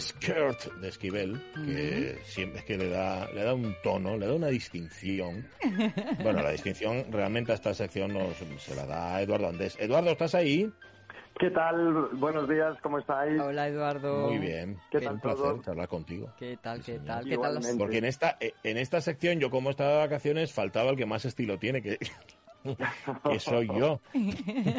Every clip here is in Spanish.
skirt de Esquivel, que siempre es que le da, le da un tono, le da una distinción. Bueno, la distinción realmente a esta sección nos, se la da Eduardo Andés. Eduardo, ¿estás ahí? ¿Qué tal? Buenos días, ¿cómo estáis? Hola, Eduardo. Muy bien. ¿Qué Es tal un placer todo? charlar contigo. ¿Qué tal, Sí, qué tal? ¿Qué tal? Porque en esta, eh, en esta sección, yo como estaba de vacaciones, faltaba el que más estilo tiene, que, que soy yo.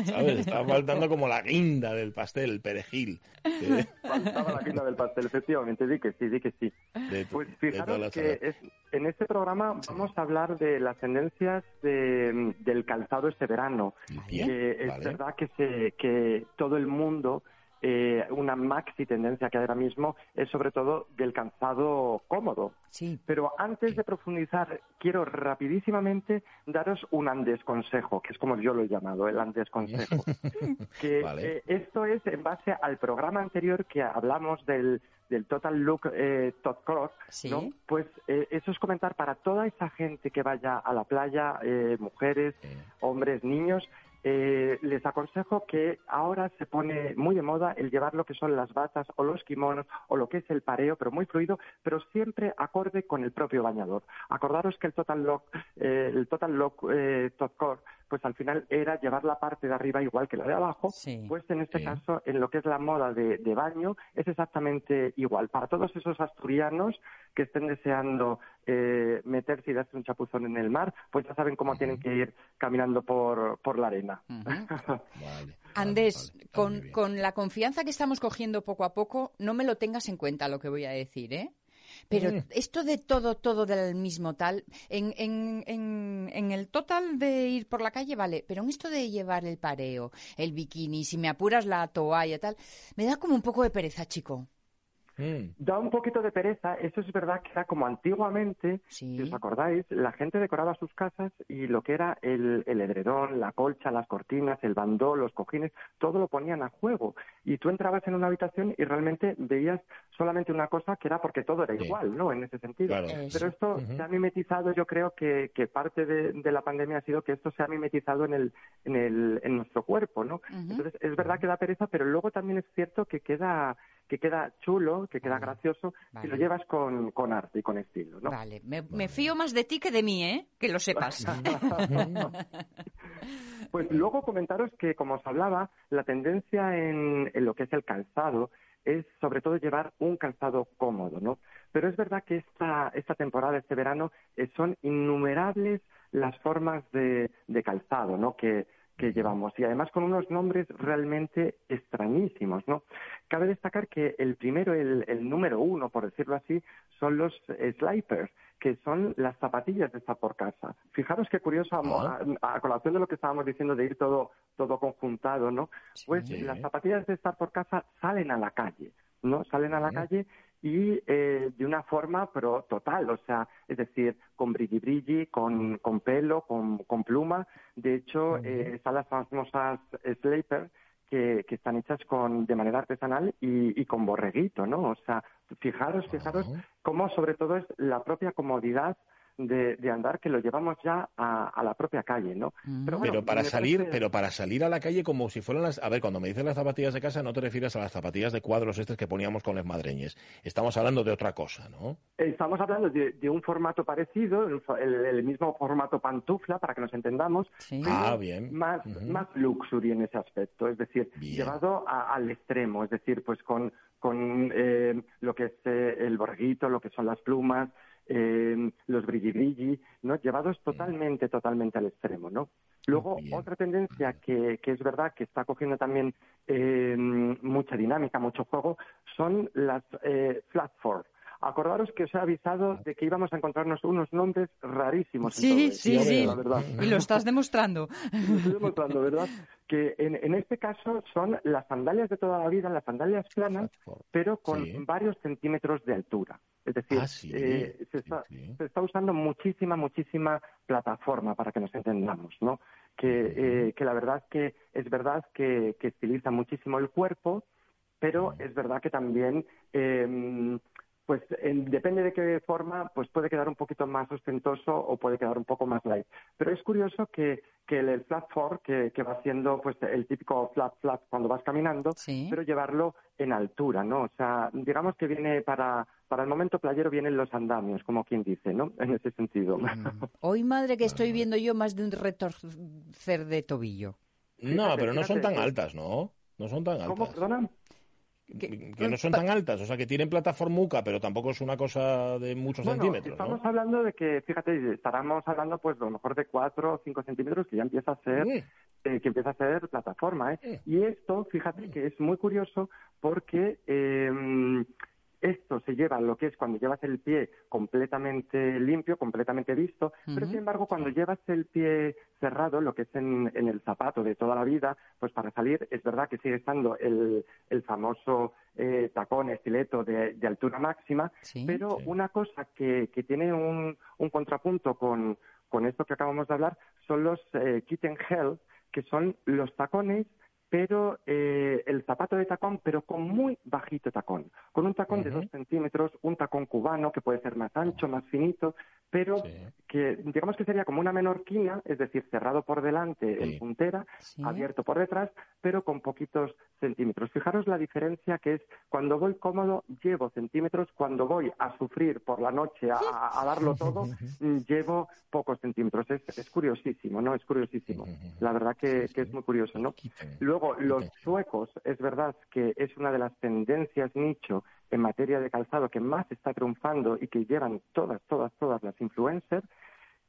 ¿Sabes? Estaba faltando como la guinda del pastel, el perejil. Faltaba la quinta del pastel, efectivamente, di que sí, di que sí. de- Pues fijaros que es- en este programa vamos a hablar de las tendencias de- del calzado este verano. Bien, que es vale. verdad que, se, que todo el mundo, eh, una maxi tendencia que hay ahora mismo es sobre todo del calzado cómodo. Sí. Pero antes de profundizar, quiero rapidísimamente daros un Andes consejo, que es como yo lo he llamado, el Andes consejo. que Vale. eh, esto es en base al programa anterior que hablamos del, del Total Look eh, Top Color, Sí. ¿no? Pues eh, eso es comentar para toda esa gente que vaya a la playa, eh, mujeres, hombres, niños, eh, les aconsejo que ahora se pone muy de moda el llevar lo que son las batas o los kimonos o lo que es el pareo, pero muy fluido, pero siempre acorde con el propio bañador. Acordaros que el Total Lock, eh, el Total Lock eh, Top Core, pues al final era llevar la parte de arriba igual que la de abajo, Sí. pues en este Sí. caso, en lo que es la moda de, de baño, es exactamente igual. Para todos esos asturianos que estén deseando eh, meterse y darse un chapuzón en el mar, pues ya saben cómo tienen que ir caminando por, por la arena. Vale, Andrés, vale, con, con la confianza que estamos cogiendo poco a poco, no me lo tengas en cuenta lo que voy a decir, ¿eh? Pero Mm. esto de todo, todo del mismo tal, en, en, en, en el total de ir por la calle, vale, pero en esto de llevar el pareo, el bikini, si me apuras la toalla, tal, me da como un poco de pereza, chico. Mm, Da un poquito de pereza, eso es verdad que era como antiguamente, Sí. si os acordáis, la gente decoraba sus casas y lo que era el, el edredón, la colcha, las cortinas, el bandó, los cojines, todo lo ponían a juego. Y tú entrabas en una habitación y realmente veías solamente una cosa que era porque todo era Sí. igual, ¿no? En ese sentido. Claro. Pero esto se ha mimetizado, yo creo que, que parte de, de la pandemia ha sido que esto se ha mimetizado en, el, en, el, en nuestro cuerpo, ¿no? Entonces, es verdad que da pereza, pero luego también es cierto que queda que queda chulo, que queda gracioso, Vale. si lo llevas con, con arte y con estilo, ¿no? Vale, me, me fío más de ti que de mí, ¿eh? Que lo sepas. Pues luego comentaros que, como os hablaba, la tendencia en, en lo que es el calzado es sobre todo llevar un calzado cómodo, ¿no? Pero es verdad que esta, esta temporada, este verano, eh, son innumerables las formas de, de calzado, ¿no? Que, que llevamos y además con unos nombres realmente extrañísimos, ¿no? Cabe destacar que el primero, el, el número uno, por decirlo así, son los eh, slipers, que son las zapatillas de estar por casa. Fijaros qué curioso, a, Ah. a- a colación de lo que estábamos diciendo de ir todo, todo conjuntado, ¿no? Pues Sí. las zapatillas de estar por casa salen a la calle, ¿no? Salen a la calle y eh, de una forma pero total, o sea, es decir, con brilli brilli, con, con pelo, con, con pluma. De hecho, eh, están las famosas Slaper que, que están hechas con de manera artesanal y, y con borreguito, ¿no? O sea, fijaros, fijaros cómo sobre todo es la propia comodidad de, de andar que lo llevamos ya a, a la propia calle, ¿no? Mm. bueno, Pero para salir, parece- pero para salir a la calle como si fueran las, a ver, cuando me dices las zapatillas de casa no te refieres a las zapatillas de cuadros estas que poníamos con las madreñes. Estamos hablando de otra cosa, ¿no? Estamos hablando de, de un formato parecido, el, mismo formato pantufla, para que nos entendamos, Sí. pero Ah, bien. más, más luxury en ese aspecto, es decir, Bien. llevado a- al extremo, es decir, pues con, con eh, lo que es eh, el borreguito, lo que son las plumas, eh, los brilli brilli, ¿no? Llevados totalmente, totalmente al extremo, ¿no? Luego, Bien. otra tendencia que, que es verdad que está cogiendo también eh, mucha dinámica, mucho juego, son las eh. Acordaros que os he avisado de que íbamos a encontrarnos unos nombres rarísimos. en todo Sí, esto, sí, sí. La verdad. Y lo estás demostrando. Lo estoy demostrando, ¿verdad? Que en, en este caso son las sandalias de toda la vida, las sandalias planas, pero con Sí. varios centímetros de altura. Es decir, Ah, sí, eh, está, se está usando muchísima, muchísima plataforma para que nos entendamos, ¿no? Que, eh, que la verdad que es verdad que, que estiliza muchísimo el cuerpo, pero es verdad que también eh, pues depende de qué forma, pues puede quedar un poquito más ostentoso o puede quedar un poco más light. Pero es curioso que, que el, flat four, que, va siendo pues el típico flat flat cuando vas caminando, pero llevarlo en altura, ¿no? O sea, digamos que viene para, para el momento playero vienen los andamios, como quien dice, ¿no? En ese sentido. Hoy, madre, que estoy viendo yo más de un retorcer de tobillo. No, pero no son tan altas, ¿no? No son tan altas. ¿Cómo, perdona? Que, no son tan altas, o sea, que tienen plataformuca, pero tampoco es una cosa de muchos centímetros. Estamos hablando de que, fíjate, estaremos hablando pues a lo mejor de 4 o 5 centímetros que ya empieza a ser, eh, que empieza a ser plataforma. ¿eh? Y esto, fíjate que es muy curioso porque eh, esto se lleva lo que es cuando llevas el pie completamente limpio, completamente visto, pero sin embargo cuando llevas el pie cerrado, lo que es en, el zapato de toda la vida, pues para salir es verdad que sigue estando el, famoso eh, tacón, estileto de, altura máxima, pero una cosa que, tiene un, contrapunto con, esto que acabamos de hablar son los eh, kitten hell, que son los tacones pero eh, el zapato de tacón, pero con muy bajito tacón, con un tacón de dos centímetros, un tacón cubano que puede ser más ancho, más finito, pero que digamos que sería como una menorquina, es decir, cerrado por delante en puntera, abierto por detrás, pero con poquitos centímetros. Fijaros la diferencia que es cuando voy cómodo llevo centímetros, cuando voy a sufrir por la noche a, darlo todo llevo pocos centímetros. Es, curiosísimo, ¿no? Es curiosísimo. La verdad que, que es muy curioso, ¿no? Luego, los suecos, es verdad que es una de las tendencias nicho en materia de calzado que más está triunfando y que llevan todas, todas, todas las influencers.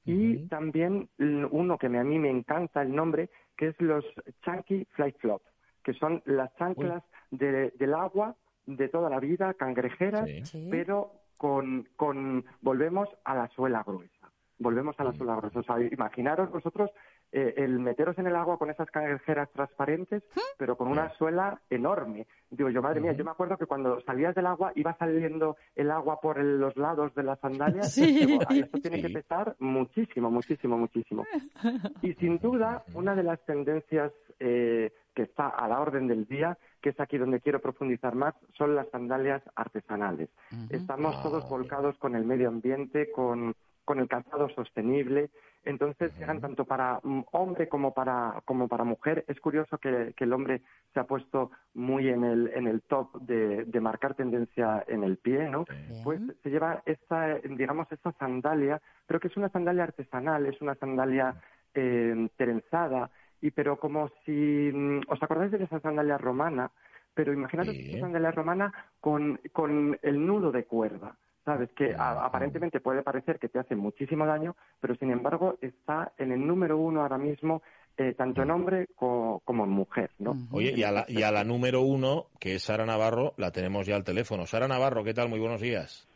Y también uno que a mí me encanta el nombre, que es los Chunky Fly Flop, que son las chanclas del agua de toda la vida, cangrejeras, pero con, con, volvemos a la suela gruesa. Volvemos a la suela gruesa. O sea, imaginaros vosotros eh, el meteros en el agua con esas cangrejeras transparentes, ¿Mm? pero con una suela enorme. Digo yo, madre mía, yo me acuerdo que cuando salías del agua iba saliendo el agua por los lados de las sandalias. Digo, esto tiene que pesar muchísimo, muchísimo, muchísimo. Y sin duda, una de las tendencias eh, que está a la orden del día, que es aquí donde quiero profundizar más, son las sandalias artesanales. Estamos todos volcados con el medio ambiente, con con el calzado sostenible. Entonces, llegan tanto para mm, hombre como para, como para mujer. Es curioso que, el hombre se ha puesto muy en el, en el top de, marcar tendencia en el pie, ¿no? Pues se lleva esta, digamos, esta sandalia, pero que es una sandalia artesanal, es una sandalia eh, trenzada, y pero como si, mm, ¿os acordáis de esa sandalia romana? Pero imagínate esa sandalia romana con, con el nudo de cuerda. ¿Sabes? Que aparentemente puede parecer que te hace muchísimo daño, pero sin embargo está en el número uno ahora mismo, eh, tanto en hombre como en mujer, ¿no? Oye, y a, la, y a la número uno, que es Sara Navarro, la tenemos ya al teléfono. Sara Navarro, ¿qué tal? Muy buenos días.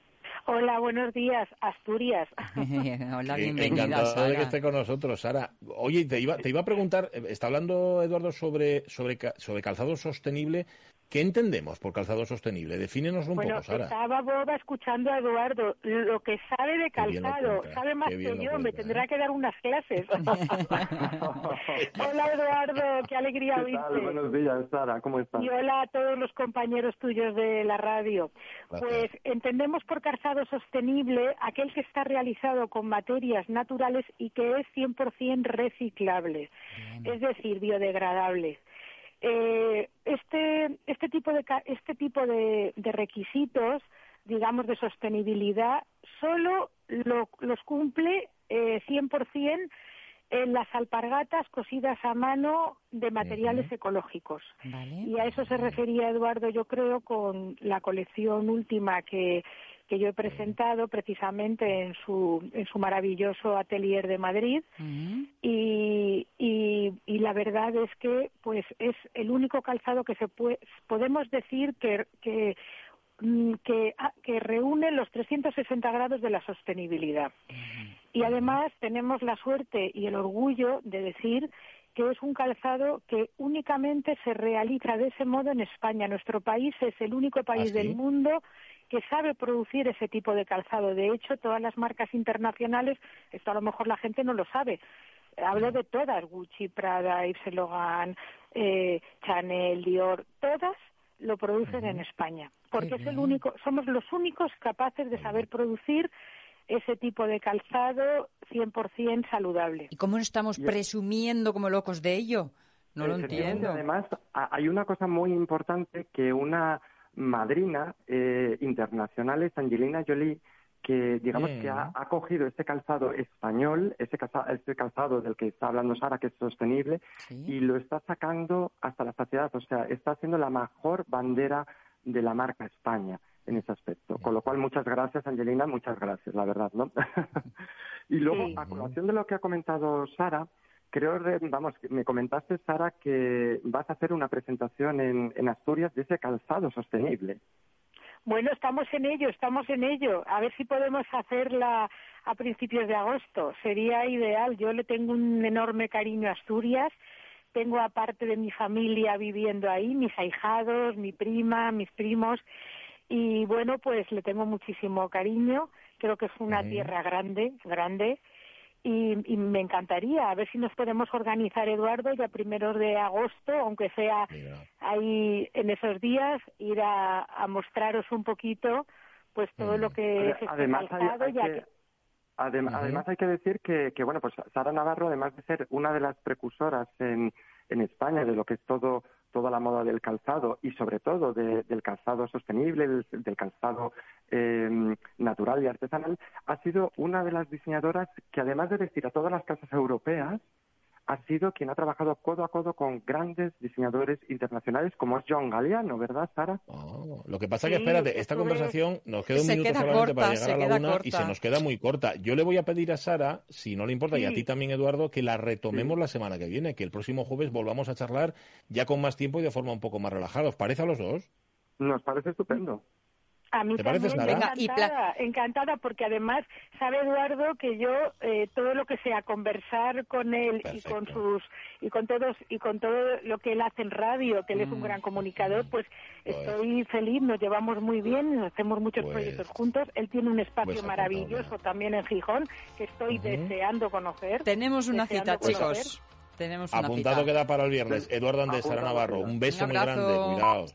Hola, buenos días, Asturias. Hola, bienvenida, Encantado de que esté con nosotros, Sara. Oye, te iba, te iba a preguntar, eh, está hablando Eduardo sobre, sobre, sobre calzado sostenible. ¿Qué entendemos por calzado sostenible? Defínenos un poco, Sara. Estaba Boba escuchando a Eduardo. Lo que sabe de calzado, sabe más que yo, me tendrá ¿eh? que dar unas clases. hola, Eduardo, qué alegría oírte. Buenos días, Sara, ¿cómo estás? Y hola a todos los compañeros tuyos de la radio. Pues entendemos por calzado sostenible aquel que está realizado con materias naturales y que es 100% reciclable, es decir, biodegradable. Eh, este, este tipo de, este tipo de, requisitos, digamos, de sostenibilidad, solo los cumple eh, 100% en las alpargatas cosidas a mano de materiales ecológicos. Y a eso se refería Eduardo, yo creo, con la colección última que, que yo he presentado precisamente en su, en su maravilloso atelier de Madrid. Y, y, la verdad es que pues es el único calzado que se puede, podemos decir que, que mm, que, ah, que, reúne los 360 grados de la sostenibilidad. Y además tenemos la suerte y el orgullo de decir que es un calzado que únicamente se realiza de ese modo en España. Nuestro país es el único país ¿Ah, del mundo que sabe producir ese tipo de calzado. De hecho, todas las marcas internacionales, esto a lo mejor la gente no lo sabe, hablo de todas, Gucci, Prada, Yves Saint Laurent, eh, Chanel, Dior, todas lo producen en España, porque es el único, somos los únicos capaces de saber producir ese tipo de calzado 100% saludable. ¿Y cómo estamos presumiendo como locos de ello? No lo entiendo. Además, hay una cosa muy importante que una madrina eh, internacional es Angelina Jolie, que digamos que ha, cogido este calzado español, ese calzado, este calzado del que está hablando Sara, que es sostenible, y lo está sacando hasta la saciedad. O sea, está haciendo la mejor bandera de la marca España en ese aspecto. Con lo cual, muchas gracias, Angelina, muchas gracias, la verdad, ¿no? y luego, a colación de lo que ha comentado Sara, creo, vamos, me comentaste, Sara, que vas a hacer una presentación en, en Asturias de ese calzado sostenible. Bueno, estamos en ello, estamos en ello. A ver si podemos hacerla a principios de agosto. Sería ideal. Yo le tengo un enorme cariño a Asturias. Tengo aparte de mi familia viviendo ahí, mis ahijados, mi prima, mis primos. Y bueno, pues le tengo muchísimo cariño. Creo que es una tierra grande, grande y, me encantaría a ver si nos podemos organizar, Eduardo, ya primeros de agosto, aunque sea ahí en esos días, ir a, mostraros un poquito pues todo lo que es este además hay, que, además hay que decir que, que, bueno, pues Sara Navarro, además de ser una de las precursoras en, en España de lo que es todo toda la moda del calzado y sobre todo del calzado sostenible, del, calzado em, natural y artesanal, ha sido una de las diseñadoras que además de vestir a todas las casas europeas, ha sido quien ha trabajado codo a codo con grandes diseñadores internacionales como es John Galliano, ¿verdad, Sara? Oh, lo que pasa es que, espérate, esta conversación nos queda un minuto solamente para llegar a la una y se nos queda muy corta. Yo le voy a pedir a Sara, si no le importa, y a ti también, Eduardo, que la retomemos la semana que viene, que el próximo jueves volvamos a charlar ya con más tiempo y de forma un poco más relajada. ¿Os parece a los dos? Nos parece estupendo. A mí también, encantada, encantada, porque además sabe Eduardo que yo eh, todo lo que sea conversar con él y con sus y con todos y con todo lo que él hace en radio, que él es un mm. gran comunicador, pues, pues, estoy feliz, nos llevamos muy bien, hacemos muchos pues proyectos juntos. Él tiene un espacio pues maravilloso también en Gijón que estoy deseando conocer. Tenemos una cita, chicos. Tenemos una Apuntado queda para el viernes. Eduardo Andrés, Sara Navarro, un beso muy grande, cuidaos.